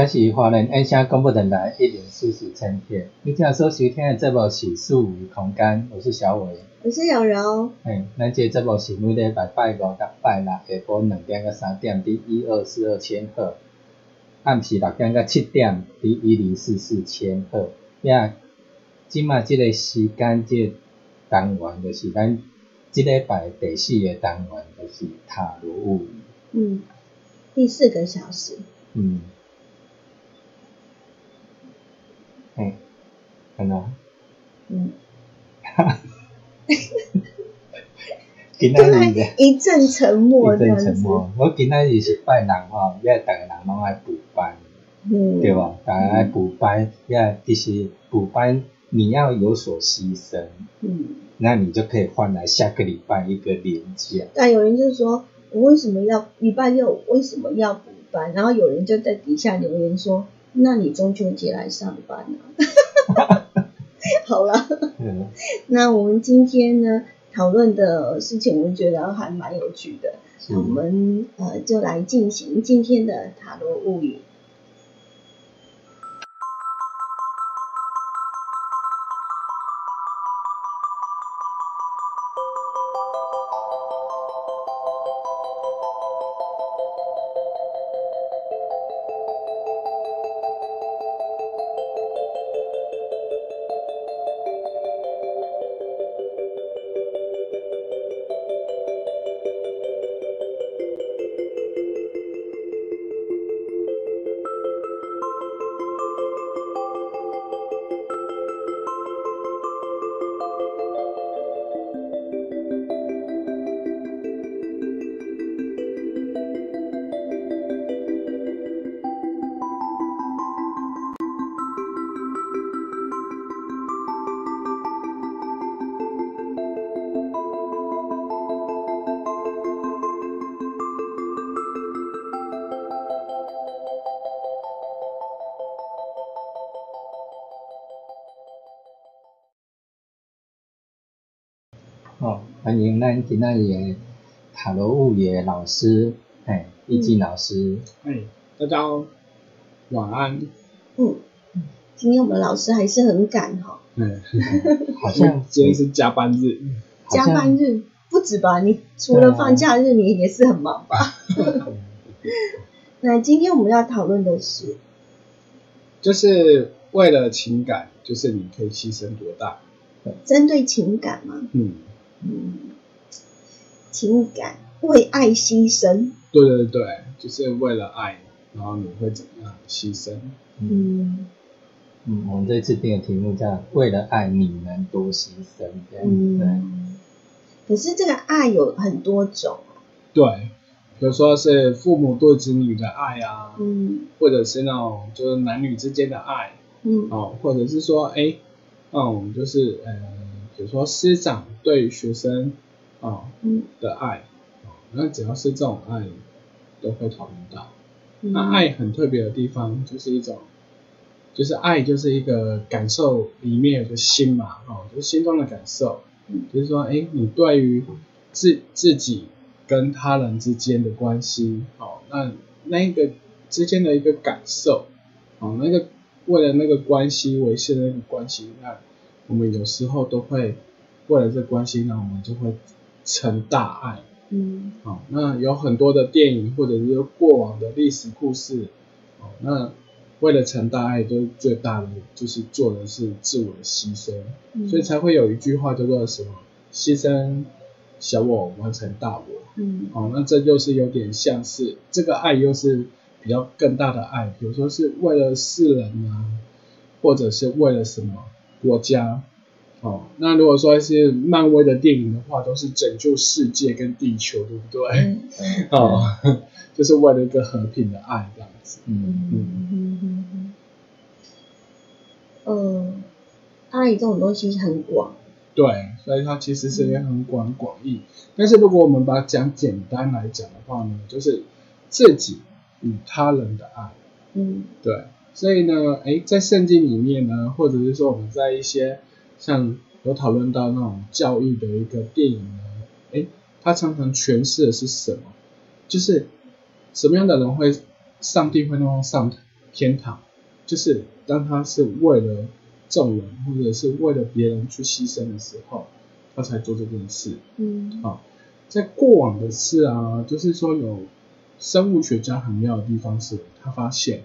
这是华人音响广播电台一零四四千赫。你今日所收听的节目是四维空间，我是小伟。我是瑶瑶。嘿，咱这节目是每礼拜拜五到拜六下晡两点到三点伫一二四二千赫，暗时六点到七点伫一零四四千赫。也，即卖即个时间即个单元就是咱即礼拜第四个单元，就是塔罗物语。嗯，第四个小时。嗯。嘿，真的？嗯。哈，今仔日咧，一阵沉默，一阵沉默。我今仔日是拜六吼，因为逐个人拢爱补班，嗯，对无？大家爱补班，因为其实补班你要有所牺牲，嗯，那你就可以换来下个礼拜一个连假。但有人就说，我为什么要礼拜六为什么要补班？然后有人就在底下留言说，那你中秋节来上班啊？好了，嗯，那我们今天呢讨论的事情，我觉得还蛮有趣的。那我们呃就来进行今天的塔罗物语。咱今仔日的塔罗物语的老师，嘿，易静老师。哎，大家好，晚安。嗯，今天我们老师还是很赶哈，嗯，好像 今天是加班日。加班日不止吧？你除了放假日，你也是很忙吧？那今天我们要讨论的是，就是为了情感，就是你可以牺牲多大？针对情感吗，嗯，嗯，情感为爱牺牲，对对对，就是为了爱。然后你会怎么样牺牲？嗯嗯，我们这次定的题目叫“为了爱你能多牺牲”，这样对。嗯。可是这个爱有很多种啊。对，比如说是父母对子女的爱啊，嗯或者是那种就是男女之间的爱嗯哦，或者是说哎，那种就是呃，比如说师长对学生哦嗯的爱哦，那只要是这种爱都会讨论到。嗯。那爱很特别的地方就是一种，就是爱就是一个感受里面有个心嘛，哦，就是心中的感受，嗯就是说，哎，你对于自自己跟他人之间的关系，哦，那那一个之间的一个感受，哦，那个为了那个关系维系的那个关系，那我们有时候都会为了这关系，那我们就会成大爱。嗯好，那有很多的电影或者是过往的历史故事，哦，那为了成大爱，都最大的就是做的是自我的牺牲，嗯。所以才会有一句话叫做什么“牺牲小我完成大我”。嗯哦，那这就是有点像是这个爱，又是比较更大的爱，比如说是为了世人啊，或者是为了什么国家。哦，那如果说是漫威的电影的话，都是拯救世界跟地球，对不对？嗯。哦，就是为了一个和平的爱这样子。嗯。嗯。嗯。嗯。呃，爱这种东西很广。对，所以它其实是一个很广广义。但是如果我们把它讲简单来讲的话呢，就是自己与他人的爱。嗯。对，所以呢，哎，在圣经里面呢，或者是说我们在一些像有讨论到那种教育的一个电影呢，哎，它常常诠释的是什么？就是什么样的人会上帝会让他上天堂？就是当他是为了众人或者是为了别人去牺牲的时候，他才做这件事。嗯啊，在过往的事啊，就是说有生物学家很妙的地方是，他发现，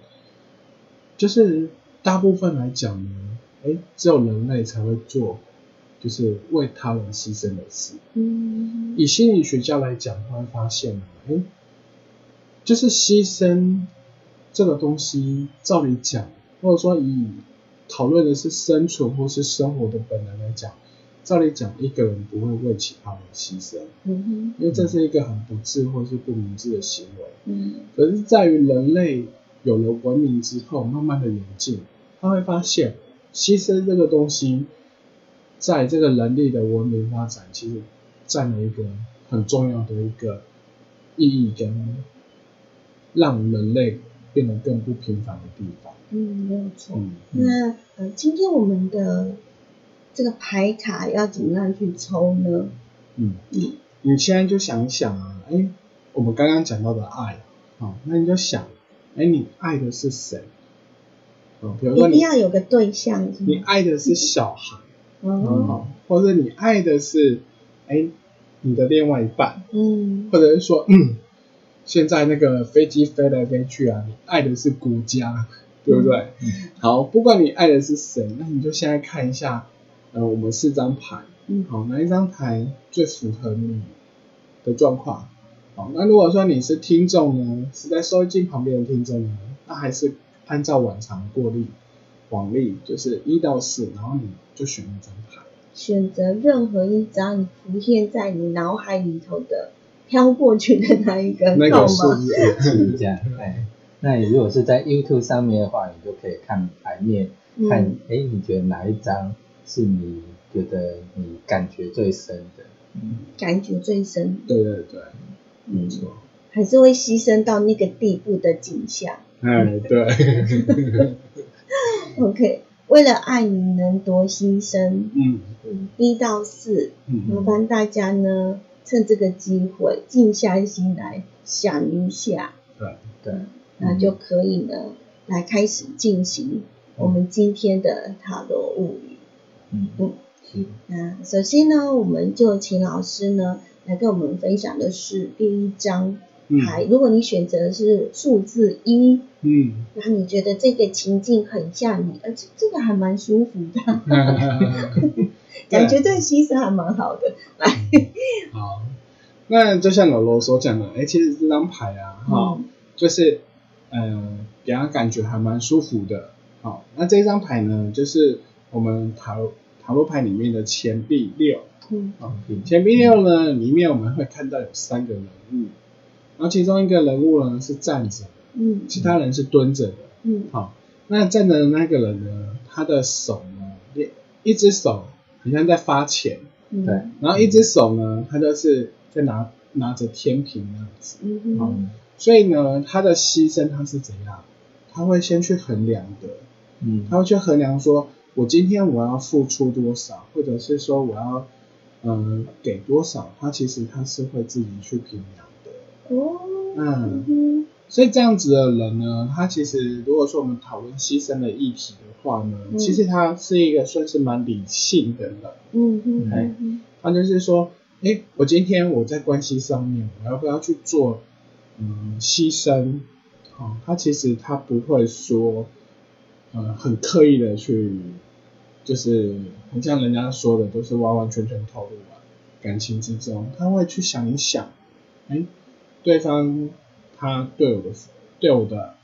就是大部分来讲呢，哎，只有人类才会做，就是为他人牺牲的事。嗯以心理学家来讲，他会发现，哎，就是牺牲这个东西，照理讲，或者说以讨论的是生存或是生活的本能来讲，照理讲，一个人不会为其他人牺牲，嗯因为这是一个很不智或是不明智的行为。嗯可是在于人类有了文明之后，慢慢的演进，他会发现牺牲这个东西，在这个人类的文明发展，其实占了一个很重要的一个意义跟让人类变得更不平凡的地方。嗯，没有错。嗯，那呃，今天我们的这个牌卡要怎么样去抽呢？嗯，嗯你现在就想一想啊，哎，我们刚刚讲到的爱，好、那你就想，哎，你爱的是谁？哦，比如说你一定要有个对象，你爱的是小孩，哦，哦，或者你爱的是，哎，你的另外一半，嗯。或者是说，嗯，现在那个飞机飞来飞去啊，你爱的是国家，对不对？好，不管你爱的是谁，那你就现在看一下，呃，我们四张牌，嗯。好，哪一张牌最符合你的状况？好，那如果说你是听众呢，是在收音机旁边的听众呢，那还是按照往常过滤，往例就是一到四，然后你就选一张牌。选择任何一张你浮现在你脑海里头的飘过去的那一个那。个数字，是这样，哎，那你如果是在 YouTube 上面的话，你就可以看牌面，嗯看，哎，你觉得哪一张是你觉得你感觉最深的？嗯感觉最深，对对对，没错。还是会牺牲到那个地步的景象。哎，对，OK，为了爱你能多牺牲，嗯嗯，一到四，麻嗯烦大家呢，趁这个机会静下心来想一下，对，对，那就可以呢，来开始进行我们今天的塔罗物语。嗯嗯。是，那首先呢，我们就请老师呢来跟我们分享的是第一张牌。如果你选择的是数字一，嗯那你觉得这个情境很像你，而且这个还蛮舒服的，嗯，感觉这个牺牲还蛮好的。来，好。那就像老罗所讲的，哎，其实这张牌啊，哈、嗯就是呃，给人感觉还蛮舒服的。好，那这张牌呢，就是我们塔塔罗牌里面的钱币六。嗯好，钱币六呢，里面我们会看到有三个人物，然后其中一个人物呢是站着，嗯其他人是蹲着的。嗯好，那站着的那个人呢，他的手呢，一一只手好像在发钱，嗯，对，然后一只手呢，他就是在拿拿着天平那样子。好嗯哼，所以呢，他的牺牲他是怎样？他会先去衡量的，嗯他会去衡量说，我今天我要付出多少，或者是说我要嗯、呃给多少，他其实他是会自己去评量的。哦，嗯嗯所以这样子的人呢，他其实如果说我们讨论牺牲的议题的话呢，嗯其实他是一个算是蛮理性的人。嗯嗯哎嗯他就是说，哎，我今天我在关系上面，我要不要去做嗯牺牲？哦，他其实他不会说，呃，很刻意的去，就是很像人家说的，都是完完全全投入了感情之中，他会去想一想，哎，对方他对我的对我的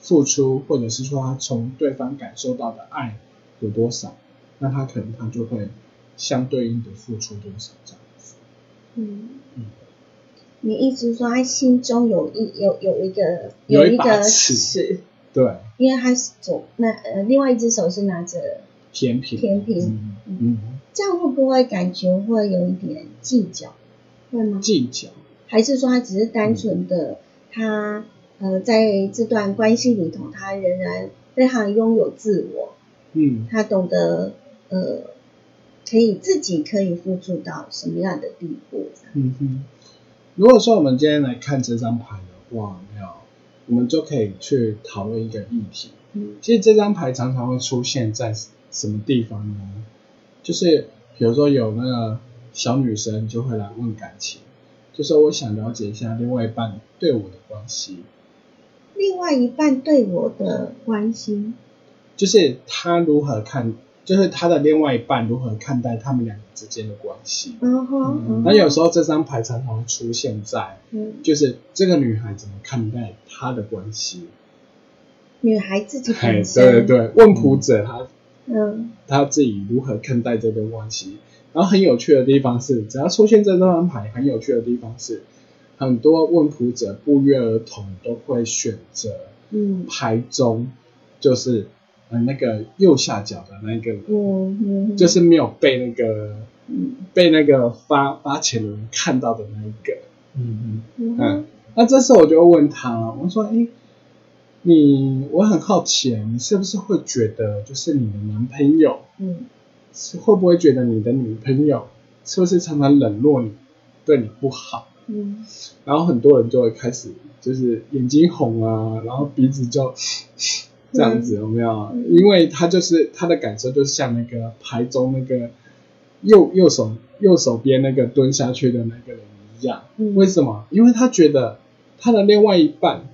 付出，或者是说他从对方感受到的爱有多少，那他可能他就会相对应的付出多少这样子。嗯。嗯你一直说他心中有一有有一个有一一个对，因为他是左那呃另外一只手是拿着，甜品。甜品。嗯嗯，这样会不会感觉会有一点计较，会吗？计较，还是说他只是单纯的他呃在这段关系里头，他仍然非常拥有自我，嗯他懂得呃可以自己可以付出到什么样的地步？嗯哼。如果说我们今天来看这张牌的话，有没有，我们就可以去讨论一个议题。嗯其实这张牌常常会出现在什么地方呢？就是比如说有那个小女生就会来问感情，就是我想了解一下另外一半对我的关系，另外一半对我的关心，就是他如何看，就是他的另外一半如何看待他们两个之间的关系。嗯哼，嗯那有时候这张牌常常出现在，嗯，就是这个女孩怎么看待她的关系。女孩自己哎，对本身，对对，问卜者他嗯。他自己如何看待这段关系。然后很有趣的地方是，只要出现这张牌，很有趣的地方是，很多问卜者不约而同都会选择嗯牌中，就是呃那个右下角的那个人，嗯嗯，就是没有被那个嗯。被那个发发钱的人看到的那一个。嗯嗯。嗯，那这时候我就问他，我说：“哎，你我很好奇，你是不是会觉得，就是你的男朋友嗯是会不会觉得你的女朋友是不是常常冷落你，对你不好？嗯然后很多人就会开始就是眼睛红啊，然后鼻子就这样子，有没有？嗯因为他就是他的感受，就像那个牌中那个右右手右手边那个蹲下去的那个人一样。嗯，为什么？因为他觉得他的另外一半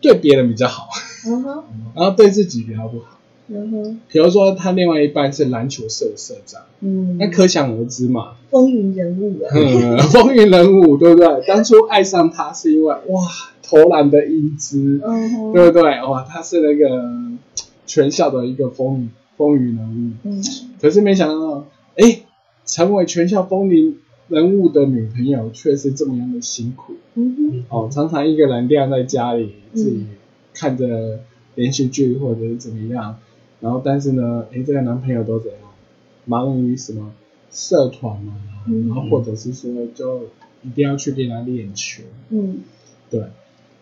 对别人比较好，嗯哼 然后对自己比较不好。嗯哼。比如说，他另外一半是篮球社的社长，嗯，那可想而知嘛，风云人物啊，嗯，风云人物，对不对？当初爱上他是因为哇，投篮的英姿，嗯哼，对不对？哇，他是那个 全校的一个风云风云人物。嗯。可是没想到，哎，成为全校风云人物的女朋友却是这么样的辛苦。嗯哼。哦，常常一个人晾在家里，嗯自己看着连续剧或者是怎么样，然后但是呢，哎，这个男朋友都怎样，忙于什么社团啊，嗯。然后或者是说就一定要去跟他练球，嗯，对，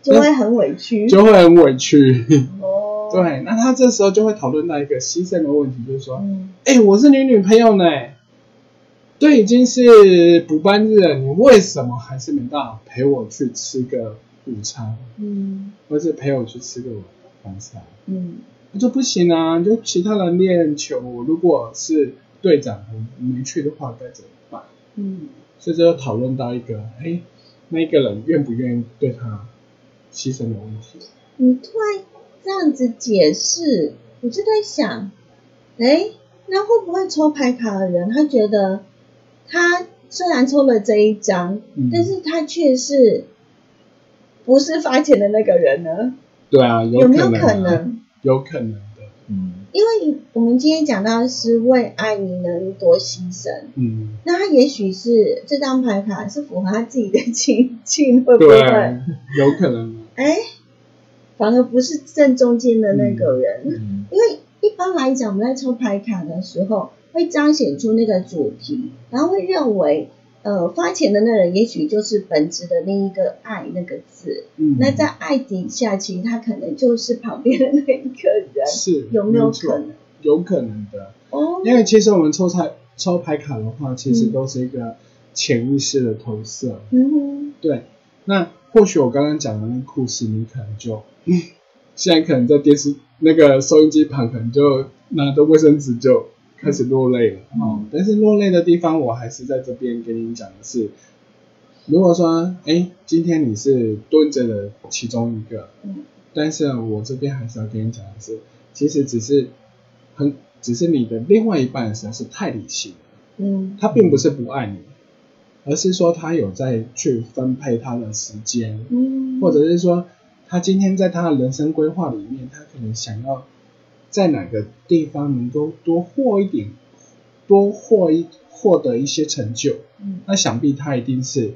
就会很委屈，就会很委屈。哦，对，那他这时候就会讨论到一个牺牲的问题，就是说，嗯哎、我是你女朋友呢，都已经是补班日了，你为什么还是没办法陪我去吃个午餐，嗯。或是陪我去吃个晚餐？嗯他就不行啊，就其他人练球，如果是队长，我没去的话该怎么办？嗯所以这就讨论到一个，哎、那一个人愿不愿意对他牺牲的问题。你突然这样子解释，我就在想，哎，那会不会抽牌卡的人，他觉得他虽然抽了这一张，嗯但是他却是不是发钱的那个人呢？对啊，有没有可能？有可能的，嗯，因为我们今天讲到的是为爱你能多牺牲，嗯，那他也许是这张牌卡是符合他自己的情境，会不会？啊，有可能啊，哎，反而不是正中间的那个人，嗯。因为一般来讲，我们在抽牌卡的时候，会彰显出那个主题，然后会认为，呃，发钱的那人也许就是本质的那一个爱那个字，嗯，那在爱底下，其实他可能就是旁边的那一个人，是有没有可能？有可能的，哦，因为其实我们抽牌抽牌卡的话，其实嗯都是一个潜意识的投射。嗯对，那或许我刚刚讲的那个故事，你可能就，嗯，现在可能在电视那个收音机旁，可能就拿着卫生纸就开始落泪了。嗯哦，但是落泪的地方，我还是在这边跟你讲的是，如果说，哎，今天你是蹲着的其中一个，嗯但是我这边还是要跟你讲的是，其实只是很，只是你的另外一半实在是太理性了。嗯他并不是不爱你，而是说他有在去分配他的时间，嗯，或者是说他今天在他的人生规划里面，他可能想要在哪个地方能够多获一点，多获一获得一些成就，嗯。那想必他一定是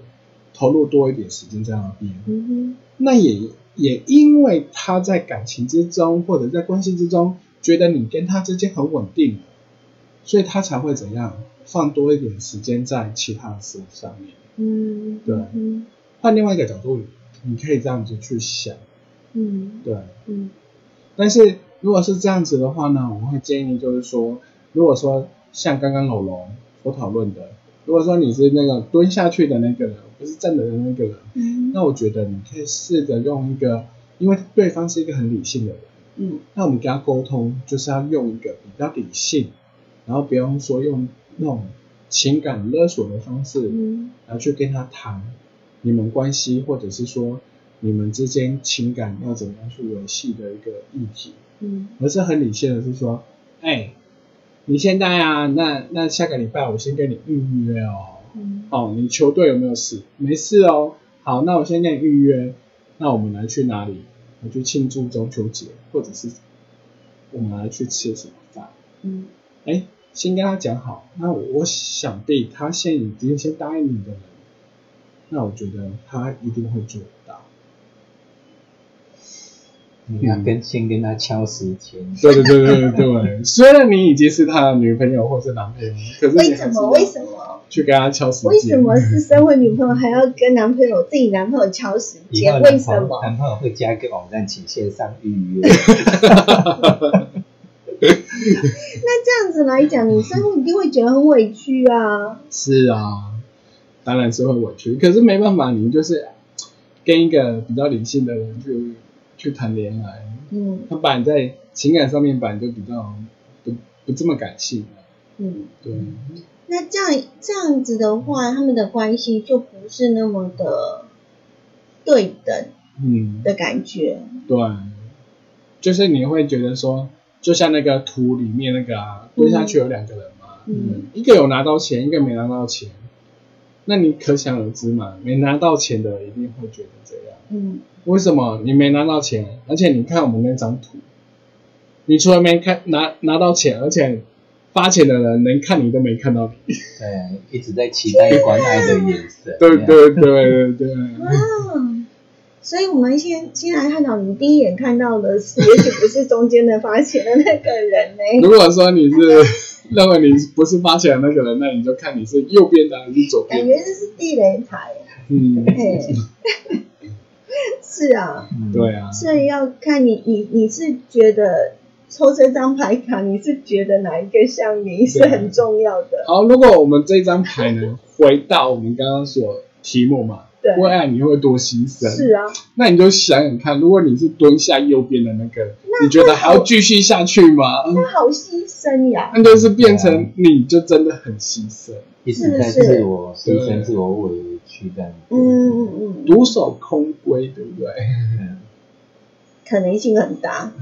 投入多一点时间在那边。嗯那也也因为他在感情之中或者在关系之中，觉得你跟他之间很稳定，所以他才会怎样放多一点时间在其他的事物上面。嗯，对。嗯换另外一个角度，你可以这样子去想，嗯。对。嗯。但是如果是这样子的话呢，我会建议就是说，如果说像刚刚老龙所讨论的，如果说你是那个蹲下去的那个人，不是站着的那个人，嗯，那我觉得你可以试着用一个，因为对方是一个很理性的人。嗯。那我们跟他沟通，就是要用一个比较理性，然后不用说用那种情感勒索的方式，嗯。然后去跟他谈你们关系，或者是说你们之间情感要怎么样去维系的一个议题，嗯而是很理性的是说，哎，你现在啊，那那下个礼拜我先跟你预约哦，嗯哦，你球队有没有事？没事哦，好，那我先跟你预约，那我们来去哪里？我去庆祝中秋节，或者是我们来去吃什么饭？嗯哎，先跟他讲好。那我我想必他现在已经先答应你的人，那我觉得他一定会做要跟先跟他敲时间，对对对对对对，虽然你已经是他的女朋友或是男朋友，可是为什么？为什么？去跟他敲时间？为什么是身为女朋友还要跟男朋友自己男朋友敲时间？为什么？男朋友会加一个网站，请线上预约。那这样子来讲，女生一定会觉得很委屈啊。是啊，当然是会委屈，可是没办法，你就是跟一个比较理性的人去去谈恋爱，嗯。他本来在情感上面本来就比较不不这么感性，嗯，对，那这样这样子的话，他们的关系就不是那么的对等嗯，的感觉。对，就是你会觉得说，就像那个图里面那个啊，蹲下去有两个人嘛，嗯。一个有拿到钱，一个没拿到钱，那你可想而知嘛，没拿到钱的一定会觉得这样。嗯为什么你没拿到钱？而且你看我们那张图，你除了没看拿拿到钱，而且发钱的人连看你都没看到你。对，一直在期待关爱的眼神。对对对对对，啊，所以我们先先来探讨，你第一眼看到的是，也许不是中间的发钱的那个人呢、如果说你是 认为你不是发钱的那个人，那你就看你是右边的还是左边的。感觉这是地雷牌。嗯，嘿，是啊，嗯对啊，所以要看你你你是觉得抽这张牌卡，你是觉得哪一个像你是很重要的？好，如果我们这张牌呢，回到我们刚刚所题目嘛，对，为爱你会多牺牲。是啊，那你就想想看，如果你是蹲下右边的那个，你觉得还要继续下去吗？那好牺牲呀。那就是变成你就真的很牺牲，一直在自我牺牲、自我委屈这样子。嗯嗯嗯，独守空闺，对不对？嗯 可能性很大。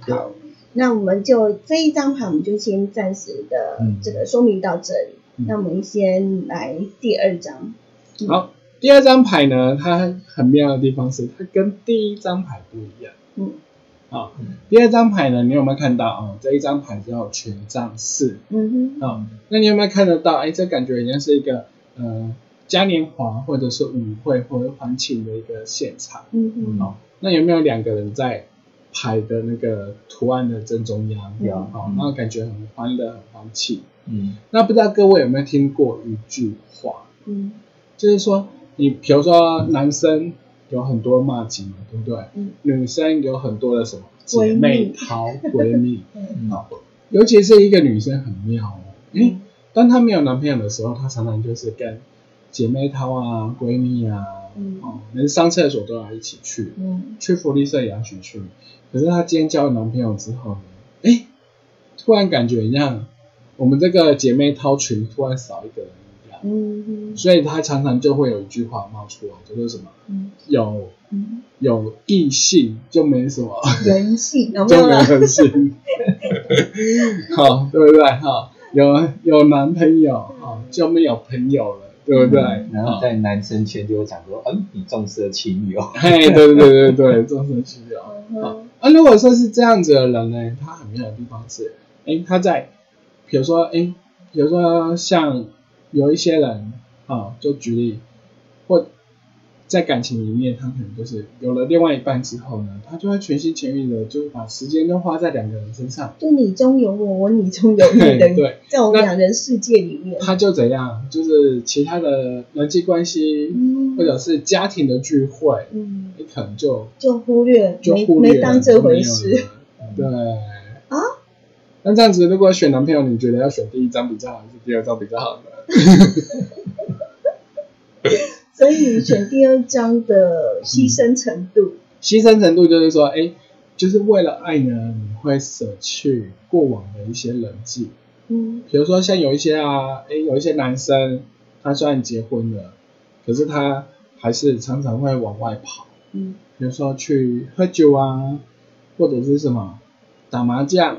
好，那我们就这一张牌，我们就先暂时的嗯这个说明到这里。嗯那我们先来第二张。好，第二张牌呢，它很妙的地方是，它跟第一张牌不一样。嗯啊、第二张牌呢，你有没有看到啊、这一张牌叫权杖四嗯哼，啊、那你有没有看得到？哎，这感觉好像是一个呃嘉年华或者是舞会或者欢庆的一个现场。嗯哼，哦，那有没有两个人在牌的那个图案的正中央？有哦，那感觉很欢乐，很欢庆。嗯那不知道各位有没有听过一句话，嗯就是说，你比如说男生有很多骂级嘛，对不对？嗯。女生有很多的什么姐妹淘、闺蜜，嗯，尤其是一个女生很妙哦，因当她没有男朋友的时候，她常常就是跟姐妹淘啊、闺蜜啊，嗯。哦，连上厕所都要一起去，嗯。去福利社也要一起去。可是她今天交了男朋友之后呢，哎，突然感觉一样，我们这个姐妹淘群突然少一个人嗯所以他常常就会有一句话冒出来，就是什么嗯有嗯，有异性就没什么。人性 有没就没有？人性，好，对不对？哈，有有男朋友，啊，就没有朋友了，对不对？然后在男生圈就会讲说，嗯，你重色轻友，嘿，对对对对对，重色轻友。啊，如果说是这样子的人呢，他很妙的地方是，哎，他在，比如说，哎，比如说像有一些人，啊，就举例，或在感情里面，他可能就是有了另外一半之后呢，他就会全心全意的，就是把时间都花在两个人身上。就你中有我，我你中有你的，对，在我们那两人世界里面，他就怎样，就是其他的人际关系，嗯或者是家庭的聚会，嗯，你可能就就忽略，没就忽略没当这回事。对啊。那这样子，如果选男朋友，你觉得要选第一张比较好，还是第二张比较好呢？所以选第二张的牺牲程度，牺牲程度就是说，哎，就是为了爱呢，你会舍去过往的一些人际，嗯。比如说像有一些啊，哎，有一些男生，他虽然结婚了，可是他还是常常会往外跑。嗯。比如说去喝酒啊，或者是什么打麻将，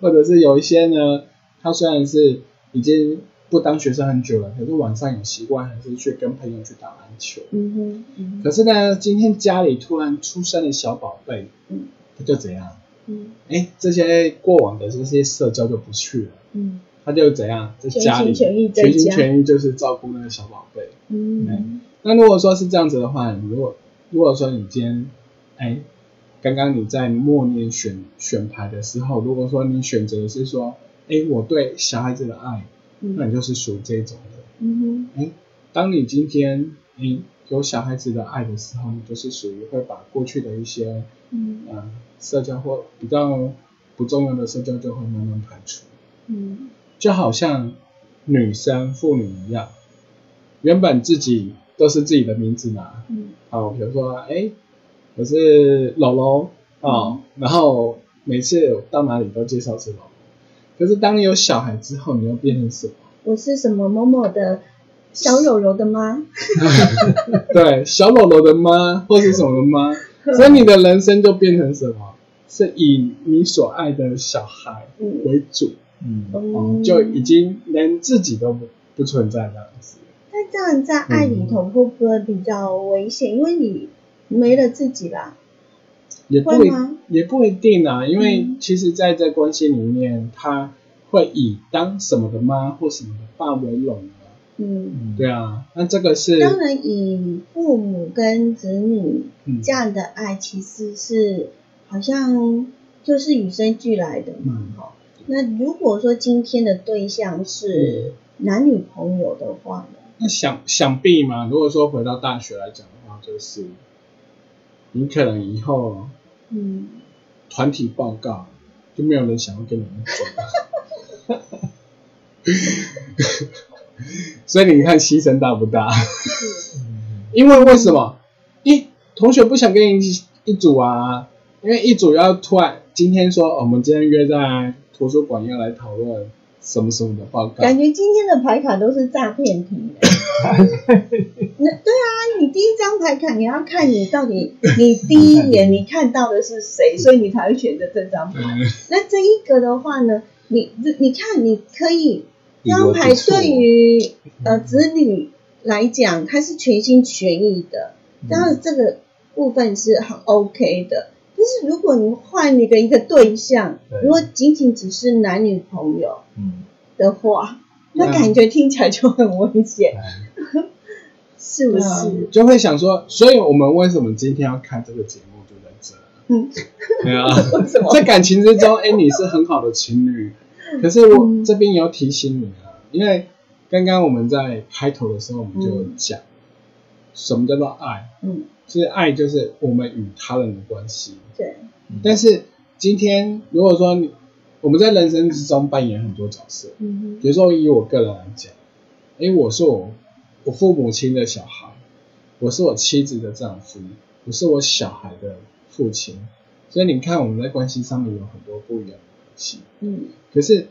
或者是有一些呢，他虽然是已经不当学生很久了，可是晚上有习惯还是去跟朋友去打篮球。嗯哼嗯可是呢，今天家里突然出生了小宝贝，嗯。他就怎样？嗯。哎，这些过往的这些社交就不去了，嗯。他就怎样，在家里全心全意全心全意就是照顾那个小宝贝。嗯。那如果说是这样子的话，如果如果说你今天，哎，刚刚你在默念选选牌的时候，如果说你选择的是说，哎，我对小孩子的爱，那嗯你就是属于这种的。嗯哎，当你今天哎有小孩子的爱的时候，你就是属于会把过去的一些嗯。呃社交或比较不重要的社交就会慢慢排除。嗯。就好像女生妇女一样，原本自己都是自己的名字嘛，嗯。好，比如说，哎，我是柔柔哦，然后每次到哪里都介绍是柔柔，可是当你有小孩之后，你又变成什么？我是什么某某的小柔柔的妈，对，小柔柔的妈或是什么的妈，所以你的人生就变成什么？是以你所爱的小孩嗯为主，嗯就已经连自己都不不存在这样子。那这样在爱里头会不会比较危险？因为你没了自己啦。也不一会吗也不一定啊，因为嗯其实在这关系里面，他会以当什么的妈或什么的爸为荣啊。嗯，对啊，那这个是当然以父母跟子女嗯这样的爱，其实是好像就是与生俱来的嘛。嗯哈、那如果说今天的对象是男女朋友的话呢？那想想必嘛，如果说回到大学来讲的话，就是你可能以后嗯，团体报告就没有人想要跟你们走。所以你看牺牲大不大？因为为什么？一同学不想跟你一一组啊，因为一组要突然今天说、我们今天约在图书馆要来讨论什么什么的报告，感觉今天的牌卡都是诈骗题。那对啊，你第一张牌卡你要看你到底你第一眼你看到的是谁，所以你才会选择这张牌。嗯那这一个的话呢，你你看你可以这张牌对于呃子女来讲，他是全心全意的，当然这个部分是很 OK 的。但是如果你换一个一个对象，如果仅仅只是男女朋友嗯，的话，那嗯感觉听起来就很危险，哎 是不是？就会想说，所以我们为什么今天要看这个节目就在这？嗯，对啊，为什么？在感情之中，哎，你是很好的情侣，可是我嗯这边也要提醒你啊，因为刚刚我们在开头的时候，我们就有讲，什么叫做爱？嗯，其实爱就是我们与他人的关系。对，但是今天如果说你我们在人生之中扮演很多角色，嗯比如说以我个人来讲，诶，我是我我父母亲的小孩，我是我妻子的丈夫，我是我小孩的父亲，所以你看我们在关系上面有很多不一样的东西。嗯。可是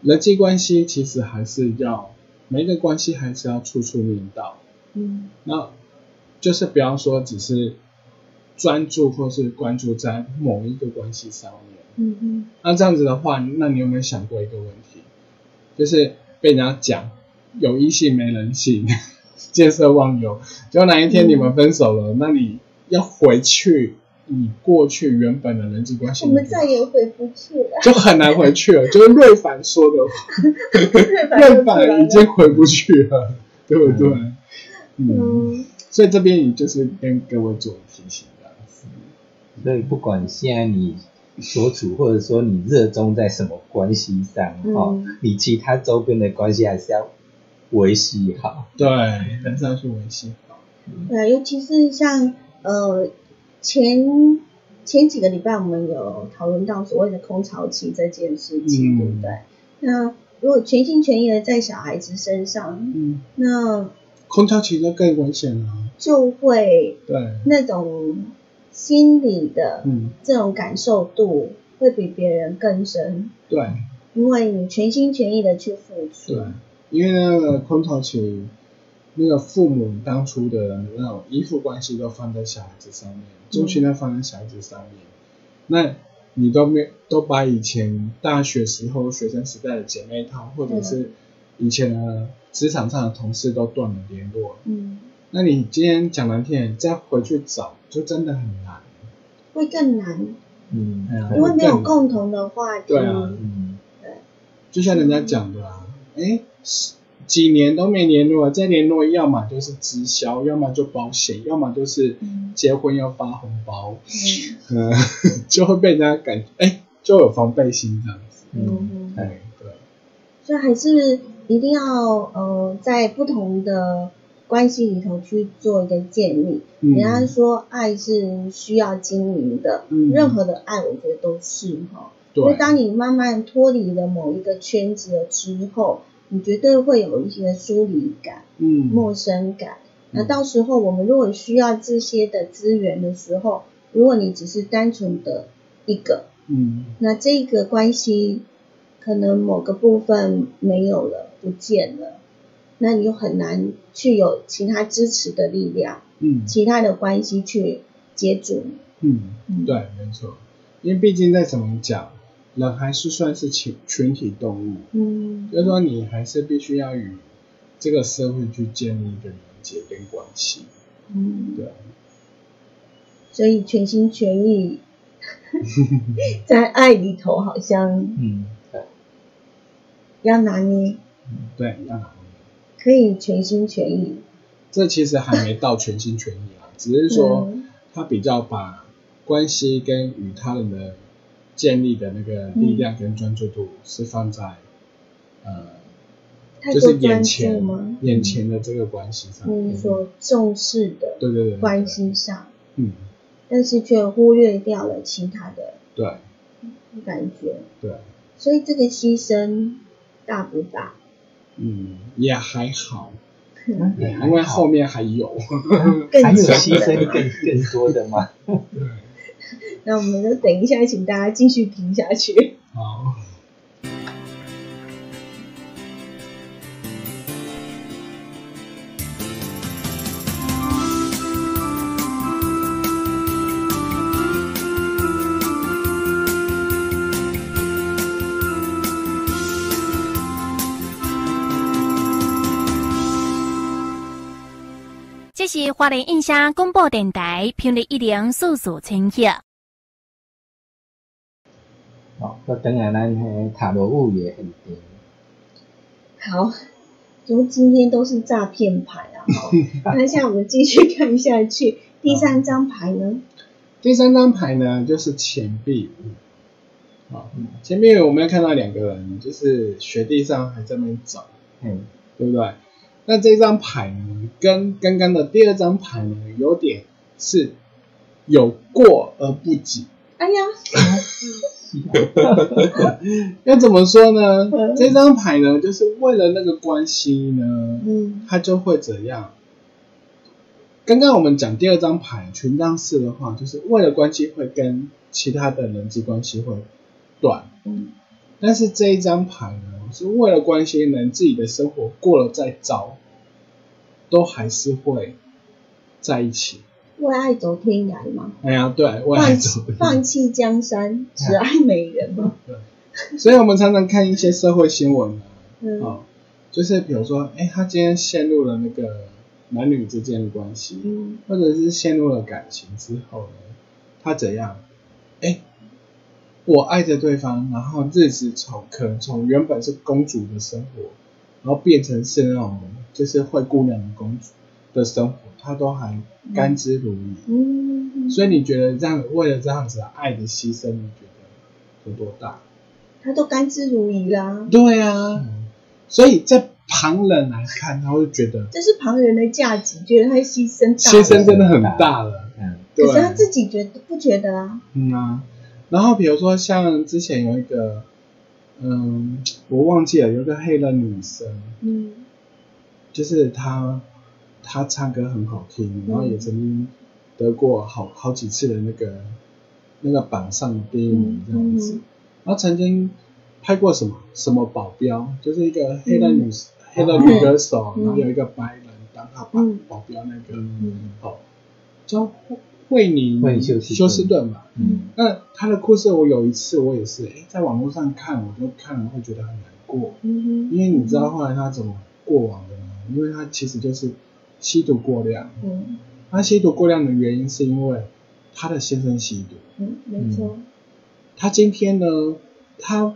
人际关系其实还是要每一个关系还是要处处念到，嗯。那就是不要说只是专注或是关注在某一个关系上面。嗯嗯那这样子的话，那你有没有想过一个问题？就是被人家讲有异性没人性，见色忘友，结果哪一天你们分手了，那你要回去你过去原本的人际关系，我们再也回不去了。就很难回去了。就是瑞凡说的，瑞凡已经回不去了，对不对？嗯，嗯所以这边你就是跟各位做提醒，这样子。所以不管现在你所处，或者说你热衷在什么关系上，嗯哦，你其他周边的关系还是要维系好。对，还是要去维系好。对啊，尤其是像呃前前几个礼拜我们有讨论到所谓的空巢期这件事情，嗯对不对？那如果全心全意的在小孩子身上，嗯，那空巢期就更危险了。就会对，那种心里的嗯，这种感受度会比别人更深，对。因为你全心全意的去付出。对，，因为那个空巢期，那个父母当初的那种依附关系都放在小孩子上面，重心都放在小孩子上面，那你都没都把以前大学时候学生时代的姐妹淘，或者是以前的职场上的同事都断了联络，嗯，那你今天讲难听点，再回去找，就真的很难。会更难，嗯因为没有共同的话题。对啊嗯，就像人家讲的啊，哎，几年都没联络，再联络，要么就是直销，要么就保险，要么就是嗯结婚要发红包，嗯嗯，就会被人家感觉，哎，就有防备心这样子。嗯，哎，对，所以还是一定要呃，在不同的关系里头去做一个建立。嗯。人家说爱是需要经营的，嗯。任何的爱我觉得都是哈。因为，当你慢慢脱离了某一个圈子了之后，你绝对会有一些疏离感、嗯，陌生感。那到时候我们如果需要这些的资源的时候，如果你只是单纯的一个，嗯，那这个关系可能某个部分没有了，不见了，那你又很难去有其他支持的力量，嗯，其他的关系去接住你。嗯，嗯。对，没错，因为毕竟再怎么讲，人还是算是群群体动物，嗯，就是说你还是必须要与这个社会去建立一个连接跟关系，嗯，对，所以全心全意 在爱里头，好像嗯，对，要拿捏，对，要拿捏。可以全心全意。这其实还没到全心全意啊，只是说嗯。他比较把关系跟与他人的建立的那个力量跟专注度是放在、呃，就是眼前？眼前的这个关系上。所重视的对对对对。关系上，嗯，但是却忽略掉了其他的对。感觉，对，所以这个牺牲大不大？嗯，也还好，嗯因为后面还有。还有牺牲。更更多的嘛？那我们就等一下，请大家继续听下去。好。是华联印象广播电台频率一零四四千赫。哦，搁等下咱迄塔罗物也很甜。好，就今天都是诈骗牌啊！哈，那现在我们继续看下去，第三张牌呢？第三张牌呢，就是钱币五。好，前面我们要看到两个人，就是雪地上还在那边走，嗯，对不对？那这张牌呢，跟刚刚的第二张牌呢，有点是有过而不及。哎呀，要怎么说呢嗯？这张牌呢，就是为了那个关系呢，嗯它就会怎样？刚刚我们讲第二张牌权杖四的话，就是为了关系会跟其他的人际关系会断，嗯但是这一张牌呢，是为了关心人自己的生活过了再糟，都还是会在一起。为爱走天涯嘛，哎呀，对，为爱放走弃放弃江山，只爱美人嘛。所以我们常常看一些社会新闻啊，嗯哦，就是比如说，哎，他今天陷入了那个男女之间的关系，嗯或者是陷入了感情之后呢，他怎样？哎，我爱着对方，然后日子从可能从原本是公主的生活，然后变成是那种就是灰姑娘的公主的生活，他都还甘之如饴。嗯，所以你觉得这样为了这样子的爱的牺牲，你觉得有多大？他都甘之如饴啦，对啊，所以在旁人来看，他会觉得这是旁人的价值，觉得他牺牲大牺，牲真的很大了，嗯对可是他自己觉得不觉得啊？嗯啊。然后比如说像之前有一个，嗯，我忘记了，有一个黑人女生，嗯就是她，她唱歌很好听，然后也曾经得过好好几次的那个那个榜上的第一名这样子。嗯。然后曾经拍过什么什么保镖，就是一个黑人女、黑人女歌手，嗯。然后有一个白人当她保、嗯。保镖那个，嗯。哦，叫惠惠妮惠妮休斯顿休斯顿吧。嗯那他的故事，我有一次我也是，哎，在网络上看，我都看了会觉得很难过，嗯因为你知道后来他怎么过往的吗？因为他其实就是吸毒过量，嗯他吸毒过量的原因是因为他的先生吸毒。嗯，没错，他今天呢，他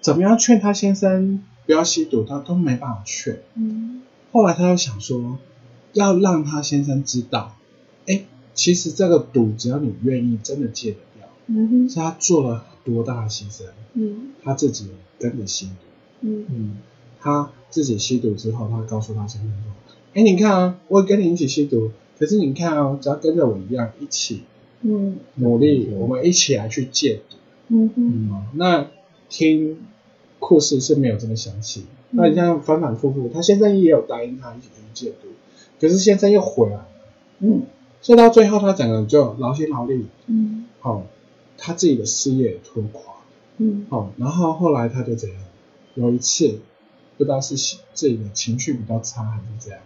怎么样劝他先生不要吸毒，他都没办法劝。嗯后来他又想说，要让他先生知道，哎，其实这个赌只要你愿意，真的戒得掉。嗯哼。是他做了多大的牺牲，嗯。他自己跟着吸毒。嗯。嗯。他自己吸毒之后，他告诉他先生说，哎，你看啊，我也跟你一起吸毒，可是你看啊，只要跟着我一样一起嗯。努力，嗯我们一起来去戒毒。嗯哼。嗯，那听故事是没有这么详细。那你像反反复复，他先生也有答应他一起去戒毒，可是先生又回来了，嗯所以到最后他整个人就劳心劳力，嗯。哦，他自己的事业也拖垮，嗯。哦，然后后来他就怎样？有一次不知道是自己的情绪比较差还是怎样，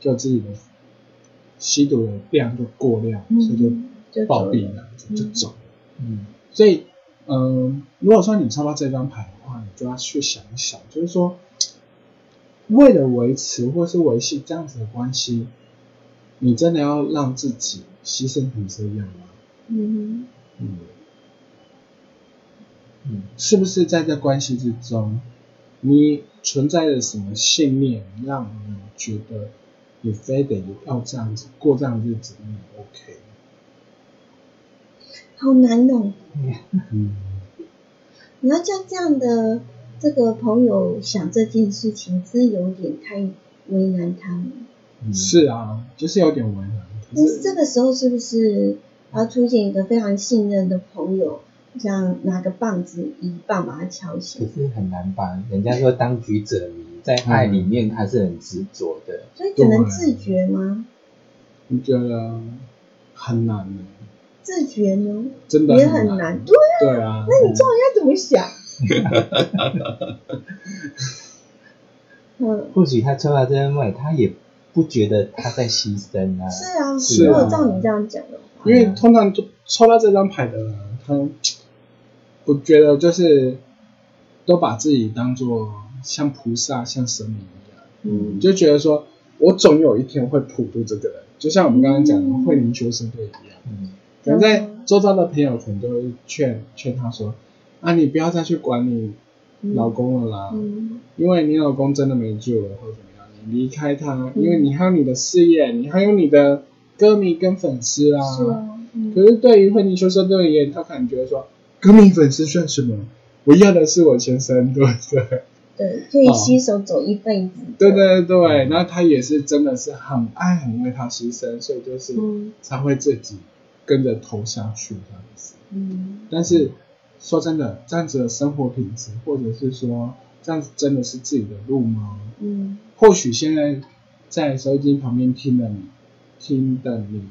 就自己的吸毒的量就过量，嗯，所以就就暴毙了了，就走了。嗯。所以，嗯，如果说你抽到这张牌的话，你就要去想一想，就是说，为了维持或是维系这样子的关系，你真的要让自己牺牲成这样吗？嗯嗯，嗯是不是在这关系之中，你存在着什么信念，让你觉得你非得要这样子过这样的日子，你 OK？好难哦。嗯，你要叫这样的这个朋友想这件事情，真有点太为难他们。嗯是啊，就是有点为难，可但是是这个时候是不是要出现一个非常信任的朋友，像拿个棒子一棒把他敲醒可？是很难吧？人家说当局者迷，在爱里面他是很执着的。所以只能自觉吗？你觉得很难呢？自觉呢真的也很很难。对，对啊，那你叫人家怎么想？嗯，或许他抽到这张牌，他也不觉得他在牺牲啊。是啊，是啊。如果照你这样讲的话，因为通常就抽到这张牌的人，他我觉得就是都把自己当做像菩萨、像神明一样，嗯。就觉得说我总有一天会普渡这个人，就像我们刚刚讲的慧灵修士队一样，嗯。可能在周遭的朋友可能都会劝劝他说，啊，你不要再去管你老公了啦，嗯。因为你老公真的没救了，或者怎么离开他，嗯因为你还有你的事业，你还有你的歌迷跟粉丝啊。是啊，嗯可是对于慧妮修士队而言，他可能觉得说，歌迷粉丝算什么？我要的是我先生，对不对？对，可以携手走一辈子。对对对，那他也是真的是很爱很为他牺牲，所以就是嗯才会自己跟着投下去这样子。嗯但是说真的，这样子的生活品质，或者是说这样子真的是自己的路吗？嗯或许现在在收音机旁边听的你，听的你，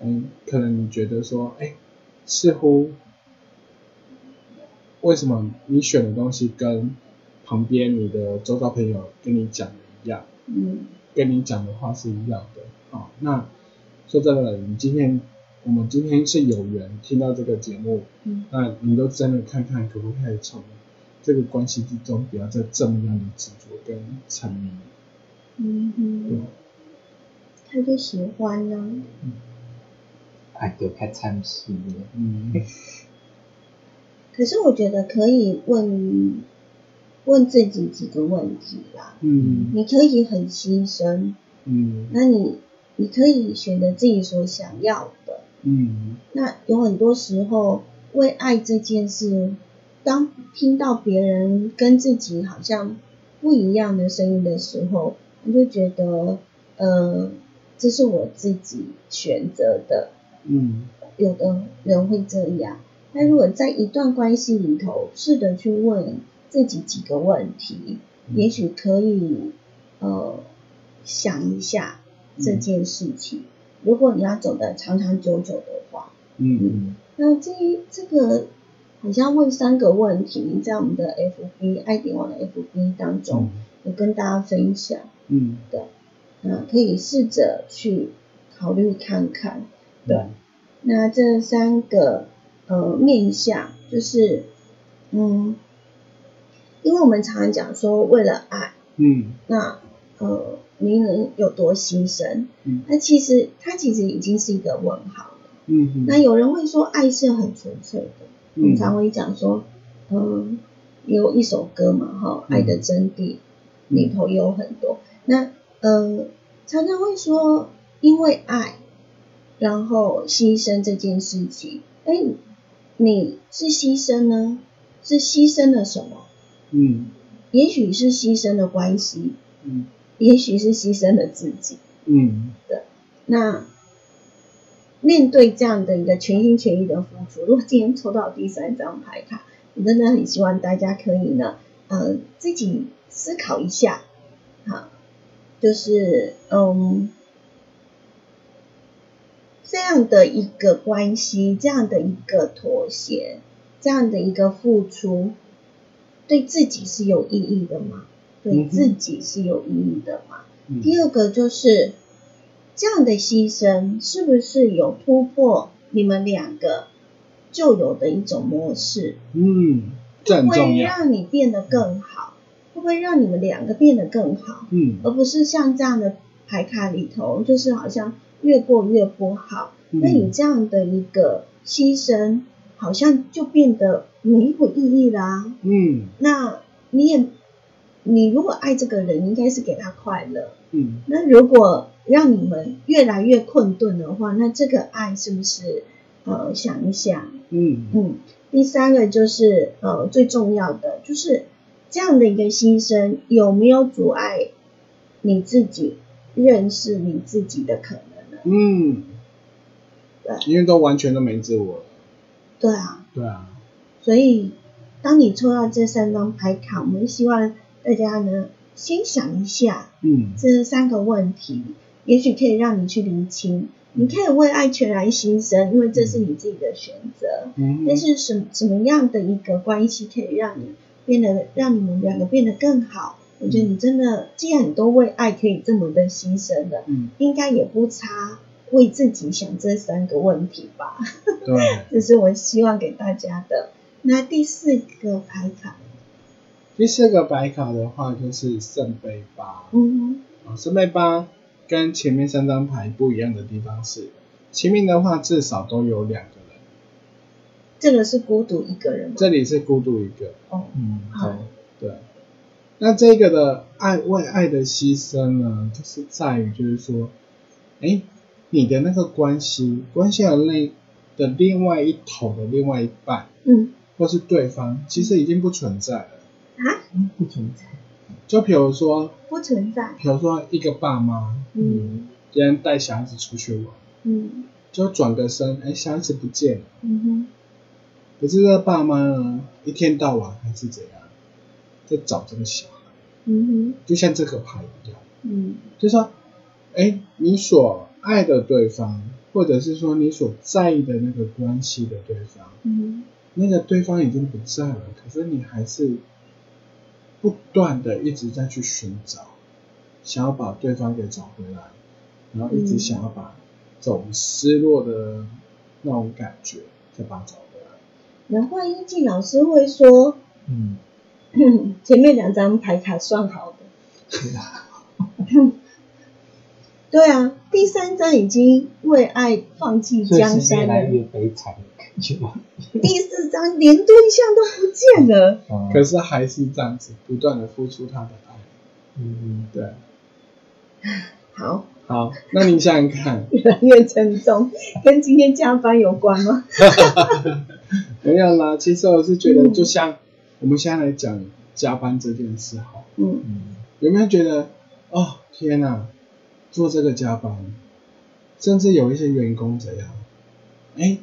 嗯，可能你觉得说，哎，似乎为什么你选的东西跟旁边你的周遭朋友跟你讲的一样，嗯跟你讲的话是一样的？好、那说真的，你今天我们今天是有缘听到这个节目，嗯那你都真的看看可不可以从这个关系之中，不要再这么样的执着跟沉迷。嗯对嗯，他就喜欢呢。爱就较惨死的。嗯 可是我觉得可以问问自己几个问题啦。嗯你可以很牺牲，嗯那你你可以选择自己所想要的。嗯那有很多时候，为爱这件事，当听到别人跟自己好像不一样的声音的时候，你就觉得，呃，这是我自己选择的。嗯有的人会这样。那如果在一段关系里头，试着去问自己几个问题，也许可以呃想一下这件事情。如果你要走的长长久久的话，嗯那这这个好像问三个问题，在我们的 FB 爱迪网的 FB 当中有跟大家分享，嗯那可以试着去考虑看看。对，那这三个呃面向就是，嗯，因为我们常常讲说，为了爱，嗯那呃你能有多牺牲？嗯那其实他其实已经是一个问号了。嗯那有人会说，爱是很纯粹的。我们嗯常会讲说，嗯，有一首歌嘛，哈，《爱的真谛》里头有很多。那呃，常常会说，因为爱，然后牺牲这件事情，哎，你是牺牲呢？是牺牲了什么？嗯也许是牺牲了关系，嗯也许是牺牲了自己。嗯对那面对这样的一个全心全意的付出，如果今天抽到第三张牌卡，我真的很希望大家可以呢，呃，自己思考一下，哈，就是嗯，这样的一个关系，这样的一个妥协，这样的一个付出，对自己是有意义的吗？对自己是有意义的吗？嗯第二个就是这样的牺牲，是不是有突破你们两个旧有的一种模式？嗯，这很会重要。让你变得更好？会让你们两个变得更好？嗯而不是像这样的牌卡里头，就是好像越过越不好。嗯那你这样的一个牺牲，好像就变得没有意义啦、嗯那你也，你如果爱这个人，应该是给他快乐。嗯那如果让你们越来越困顿的话，那这个爱是不是呃想一想？嗯嗯，第三个就是呃最重要的就是这样的一个牺牲有没有阻碍你自己认识你自己的可能呢？嗯，对因为都完全都没自我了。对啊，对啊，所以当你抽到这三张牌卡，我们希望大家呢先想一下嗯这三个问题，也许可以让你去厘清。你可以为爱全然牺牲，因为这是你自己的选择。嗯但是什什么样的一个关系可以让你变得让你们两个变得更好？我觉得你真的，既然你都为爱可以这么的牺牲了，嗯，应该也不差为自己想这三个问题吧。对，这是我希望给大家的。那第四个牌卡，第四个牌卡的话就是圣杯八嗯啊，圣杯八跟前面三张牌不一样的地方是，前面的话至少都有两个人，这个是孤独一个人吗？这里是孤独一个，哦，嗯，好对，那这个的爱为爱的牺牲呢，就是在于就是说，哎，你的那个关系，关系的那的另外一头的另外一半，嗯。或是对方，其实已经不存在了。啊，嗯不存在，就比如说，不存在。比如说一个爸妈嗯。今天带小孩子出去玩，嗯。就转个身，哎，小孩子不见了。嗯可是这个爸妈呢，一天到晚还是怎样，在找这个小孩，嗯哼。嗯就像这个牌一样，嗯。就是说，哎，你所爱的对方，或者是说你所在意的那个关系的对方，嗯。那个对方已经不在了，可是你还是不断的一直在去寻找，想要把对方给找回来，然后一直嗯。想要把这种失落的那种感觉再把它找回来。难怪一季老师会说，嗯，前面两张牌卡算好的。对啊，第三张已经为爱放弃所以江山是越来了，越悲惨的感觉吗？第四张连对象都不见了。嗯可是还是这样子，不断的付出他的爱。嗯，对，好，好，那你想想看，越来越沉重，跟今天加班有关吗？没有啦。其实我是觉得，就像我们现在来讲加班这件事，好，嗯嗯，有没有觉得，哦，天哪，做这个加班，甚至有一些员工怎样？哎，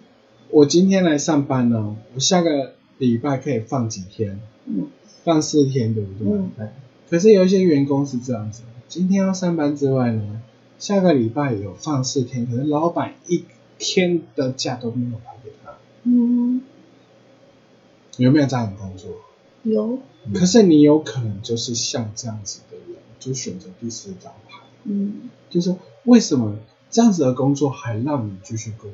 我今天来上班呢，我下个礼拜可以放几天？嗯放四天，对不对？嗯可是有一些员工是这样子，今天要上班之外呢，下个礼拜有放四天，可是老板一天的假都没有排给他，嗯，有没有这样的工作？有，可是你有可能就是像这样子的人，就选择第四张牌，嗯就是为什么这样子的工作还让你继续工，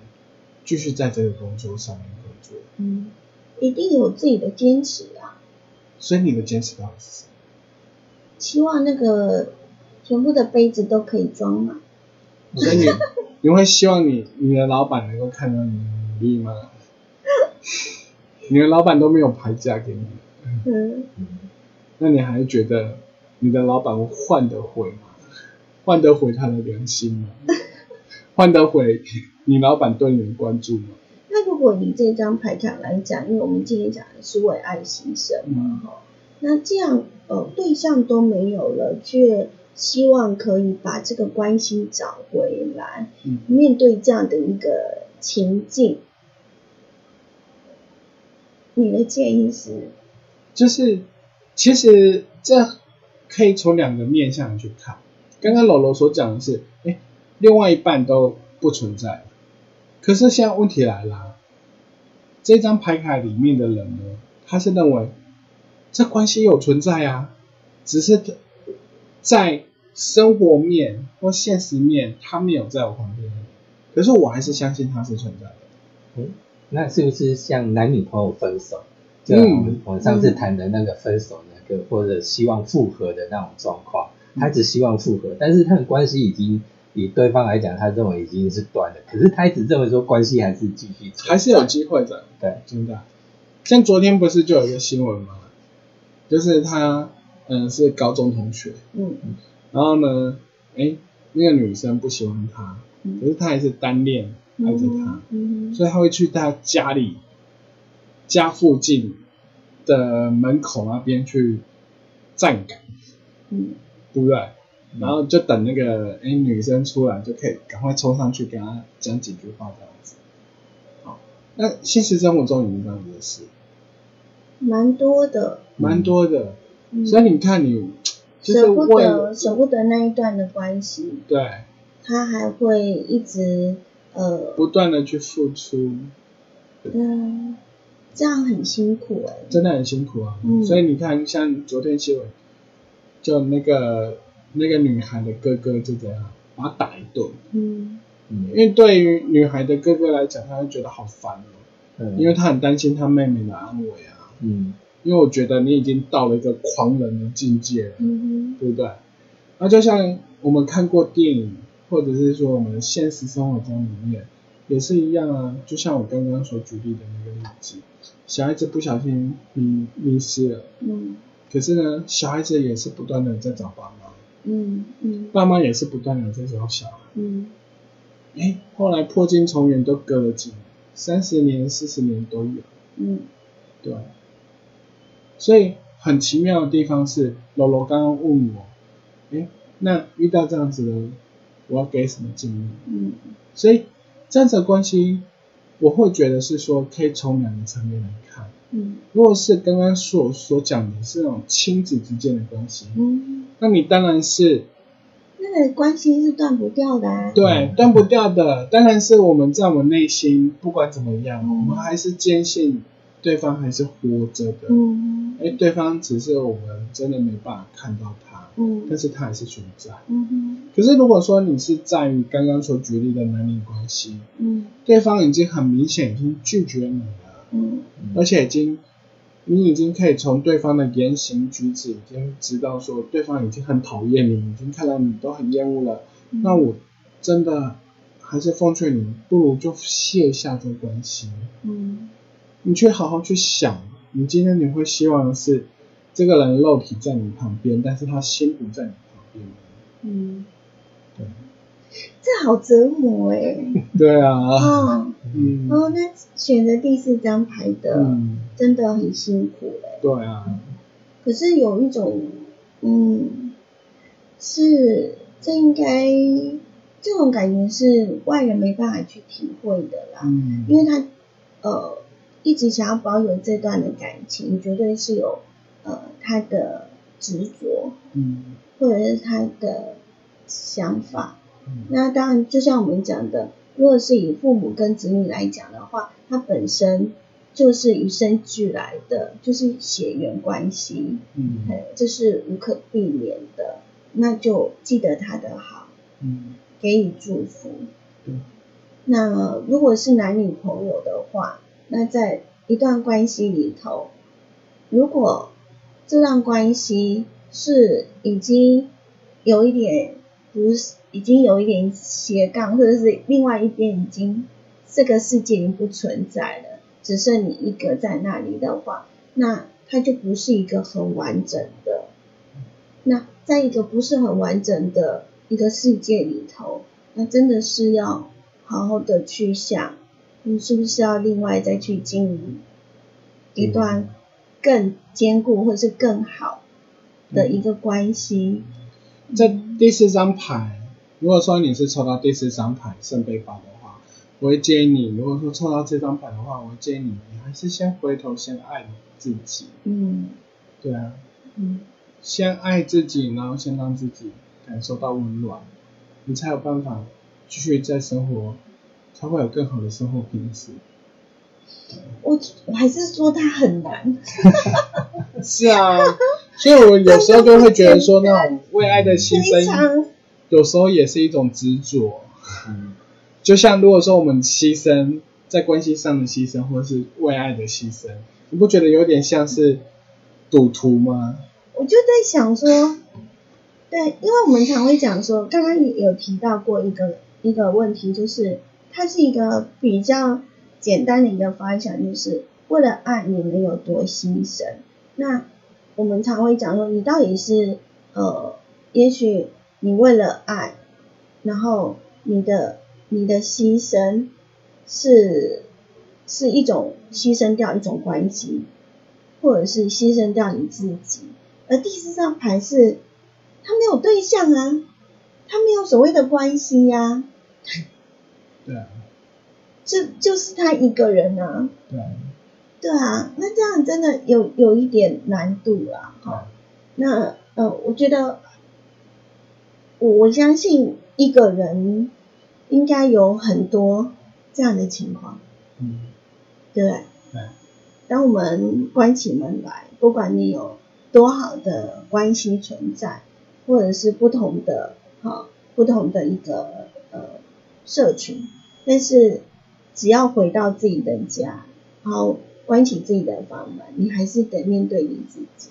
继续在这个工作上面工作？嗯，一定有自己的坚持啊，所以你的坚持到底是什么？希望那个全部的杯子都可以装满。所以你 你会希望你你的老板能够看到你的努力吗？你的老板都没有牌价给你，嗯，那你还觉得你的老板会换得回吗？换得回他的良心吗？换得回你老板对你的关注吗？那如果以这张牌卡来讲，因为我们今天讲的是为爱牺牲嘛，哈、那这样呃对象都没有了，却希望可以把这个关系找回来，嗯面对这样的一个情境，你的建议是？就是其实这可以从两个面向去看。刚刚柔柔所讲的是，哎，另外一半都不存在，可是现在问题来了，这张牌卡里面的人呢，他是认为这关系有存在啊，只是在生活面或现实面他没有在我旁边，可是我还是相信他是存在的。嗯，那是不是像男女朋友分手？就嗯我们我们上次谈的那个分手那个，或者希望复合的那种状况，他只希望复合，但是他的关系已经以对方来讲，他认为已经是断了，可是他一直认为说关系还是继续还是有机会的，对，真的。像昨天不是就有一个新闻吗？就是他，嗯，是高中同学，嗯然后呢，哎，那个女生不喜欢他，嗯。可是他还是单恋爱着他，嗯所以他会去他家里家附近的门口那边去站岗，嗯。对不对？然后就等那个哎女生出来，就可以赶快冲上去跟他讲几句话这样子。好，那现实生活中有没有这样子的事？蛮多的，蛮多的，嗯。所以你看你就是舍不得舍不得那一段的关系，对他还会一直呃不断的去付出，嗯，这样很辛苦哎、真的很辛苦啊。嗯。所以你看，像昨天新闻，就那个那个女孩的哥哥就这样把他打一顿，嗯。嗯因为对于女孩的哥哥来讲，他会觉得好烦哦，嗯。因为他很担心他妹妹的安危啊。嗯。因为我觉得你已经到了一个狂人的境界了，嗯对不对？那就像我们看过电影，或者是说我们现实生活中里面也是一样啊。就像我刚刚所举例的那个例子，小孩子不小心迷迷失了，嗯可是呢，小孩子也是不断的在找爸妈，嗯嗯爸妈也是不断的在找小孩。嗯哎，后来破镜重圆都隔了几年，三十年、四十年都有。嗯对，所以很奇妙的地方是，柔柔刚刚问我，哎，那遇到这样子的，我要给什么建议？嗯所以这样子的关系，我会觉得是说，可以从两个层面来看。嗯如果是刚刚所所讲的是那种亲子之间的关系，嗯，那你当然是那个关系是断不掉的啊。对断不掉的，当然是我们在我们内心不管怎么样，嗯我们还是坚信对方还是活着的。嗯哎，对方只是我们真的没办法看到他，嗯。但是他还是存在。嗯哼。可是如果说你是在于刚刚所举例的男女关系，嗯。对方已经很明显已经拒绝你了，嗯。而且已经你已经可以从对方的言行举止已经知道说对方已经很讨厌你，已经看到你都很厌恶了。嗯。那我真的还是奉劝你，不如就卸下这个关系，嗯。你去好好去想，你今天你会希望的是这个人肉体在你旁边，但是他心不在你旁边。嗯，对，这好折磨哎。对啊，哦嗯。哦，那选择第四张牌的嗯，真的很辛苦哎。对啊，可是有一种，嗯，是这应该这种感觉是外人没办法去体会的啦，嗯，因为他呃一直想要保有这段的感情，绝对是有呃他的执着，嗯或者是他的想法。嗯那当然，就像我们讲的，如果是以父母跟子女来讲的话，他本身就是与生俱来的，就是血缘关系，嗯呃这是无可避免的。那就记得他的好，嗯给予祝福。对那如果是男女朋友的话，那在一段关系里头，如果这段关系是已经有一点不是，已经有一点斜杠，或者是另外一边已经这个世界已经不存在了，只剩你一个在那里的话，那它就不是一个很完整的。那在一个不是很完整的一个世界里头，那真的是要好好的去想，你是不是要另外再去经营一段更坚固或是更好的一个关系？这第四张牌，如果说你是抽到第四张牌圣杯八的话，我会建议你，如果说抽到这张牌的话，我会建议你，你还是先回头先爱自己，嗯。对啊，嗯。先爱自己，然后先让自己感受到温暖，你才有办法继续在生活，才会有更好的生活品质。我我还是说它很难。是啊，所以我有时候就会觉得说，那种为爱的牺牲，有时候也是一种执着。嗯就像如果说我们牺牲在关系上的牺牲，或者是为爱的牺牲，你不觉得有点像是赌徒吗？我就在想说，对，因为我们常会讲说，刚刚也有提到过一个一个问题，就是它是一个比较简单的一个方向，就是为了爱你们有多牺牲。那我们常会讲说，你到底是呃，也许你为了爱，然后你的你的牺牲是是一种牺牲掉一种关系，或者是牺牲掉你自己。而第四张牌是，他没有对象啊，他没有所谓的关系呀、对啊，就就是他一个人啊，对。啊，对啊，那这样真的有有一点难度啦，哈。那呃，我觉得我我相信一个人应该有很多这样的情况，嗯，对对？对，当我们关起门来，不管你有多好的关系存在，或者是不同的哈、不同的一个呃社群，但是只要回到自己的家，然后关起自己的房门，你还是得面对你自己。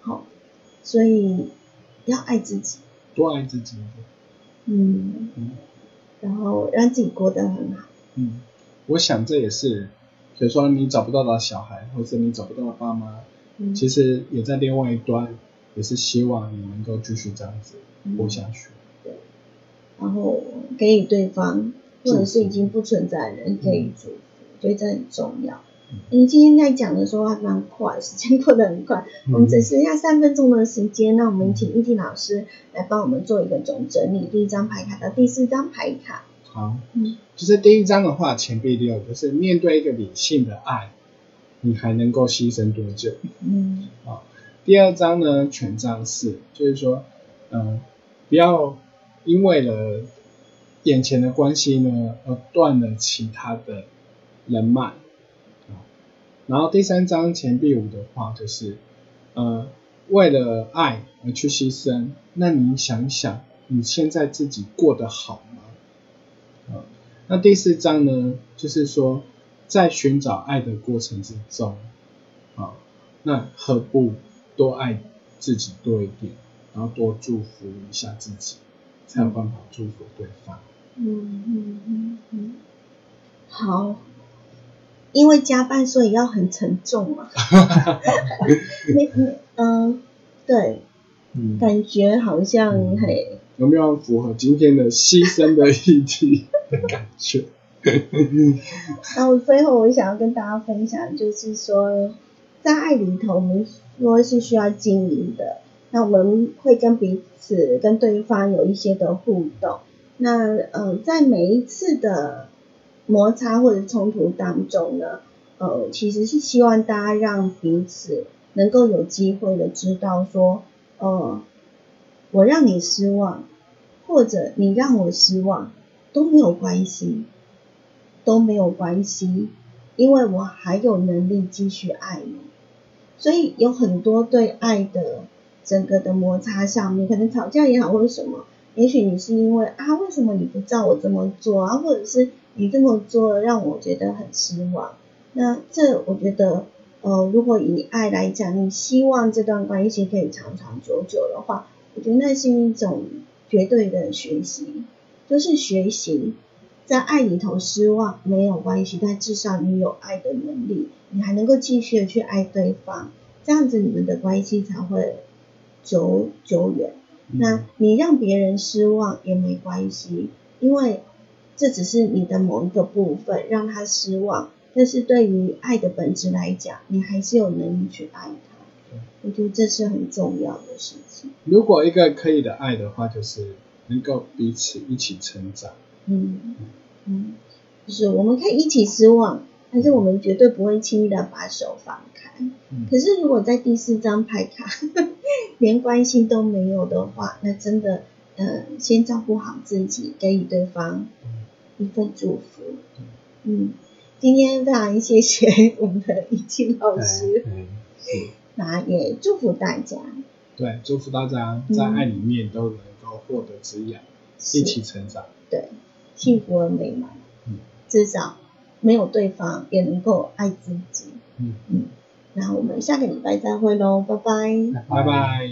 好，所以要爱自己，多爱自己。嗯，嗯然后让自己过得很好。嗯，我想这也是，比如说你找不到的小孩，或者你找不到的爸妈，嗯，其实也在另外一端，也是希望你能够继续这样子活下去。然后给予对方，或者是已经不存在的人可以祝福，我觉得这很重要。你今天在讲的时候还蛮快，时间过得很快。我们只剩下三分钟的时间，那我们请易婷老师来帮我们做一个总整理，第一张牌卡到第四张牌卡。好，嗯就是第一章的话，钱币六，就是面对一个理性的爱，你还能够牺牲多久？嗯好第二章呢，权杖四，就是说，嗯、不要因为了眼前的关系呢，而断了其他的人脉。啊然后第三章钱币五的话，就是，呃，为了爱而去牺牲，那你想想，你现在自己过得好吗？啊，那第四章呢，就是说，在寻找爱的过程之中，啊，那何不多爱自己多一点，然后多祝福一下自己，才有办法祝福对方。嗯嗯嗯嗯，好。因为加班，所以要很沉重嘛。那那嗯，对，嗯，感觉好像嘿，有没有符合今天的牺牲的议题的感觉？那我最后我想要跟大家分享，就是说，在爱里头，我们说是需要经营的，那我们会跟彼此、跟对方有一些的互动。那呃，在每一次的摩擦或者冲突当中呢，呃，其实是希望大家让彼此能够有机会的知道说，呃，我让你失望，或者你让我失望都没有关系。都没有关系，因为我还有能力继续爱你。所以有很多对爱的整个的摩擦上面，可能吵架也好，或者什么，也许你是因为啊，为什么你不照我这么做啊，或者是你这么做让我觉得很失望。那这我觉得，呃，如果以爱来讲，你希望这段关系可以长长久久的话，我觉得那是一种绝对的学习，就是学习。在爱里头失望没有关系，但至少你有爱的能力，你还能够继续的去爱对方，这样子你们的关系才会久久远。那你让别人失望也没关系，因为这只是你的某一个部分让他失望，但是对于爱的本质来讲，你还是有能力去爱他。我觉得这是很重要的事情。如果一个可以的爱的话，就是能够彼此一起成长。嗯嗯，就是我们可以一起失望，但是我们绝对不会轻易的把手放可是如果在第四张牌卡 连关系都没有的话，那真的呃，先照顾好自己，给予对方一份祝福。嗯，今天非常谢谢我们的易清老师，嗯，那也祝福大家。对，祝福大家在爱里面都能够获得滋养，是。一起成长。对幸福而美满，嗯。至少没有对方也能够爱自己。嗯。嗯，那我们下个礼拜再会喽拜拜。拜拜。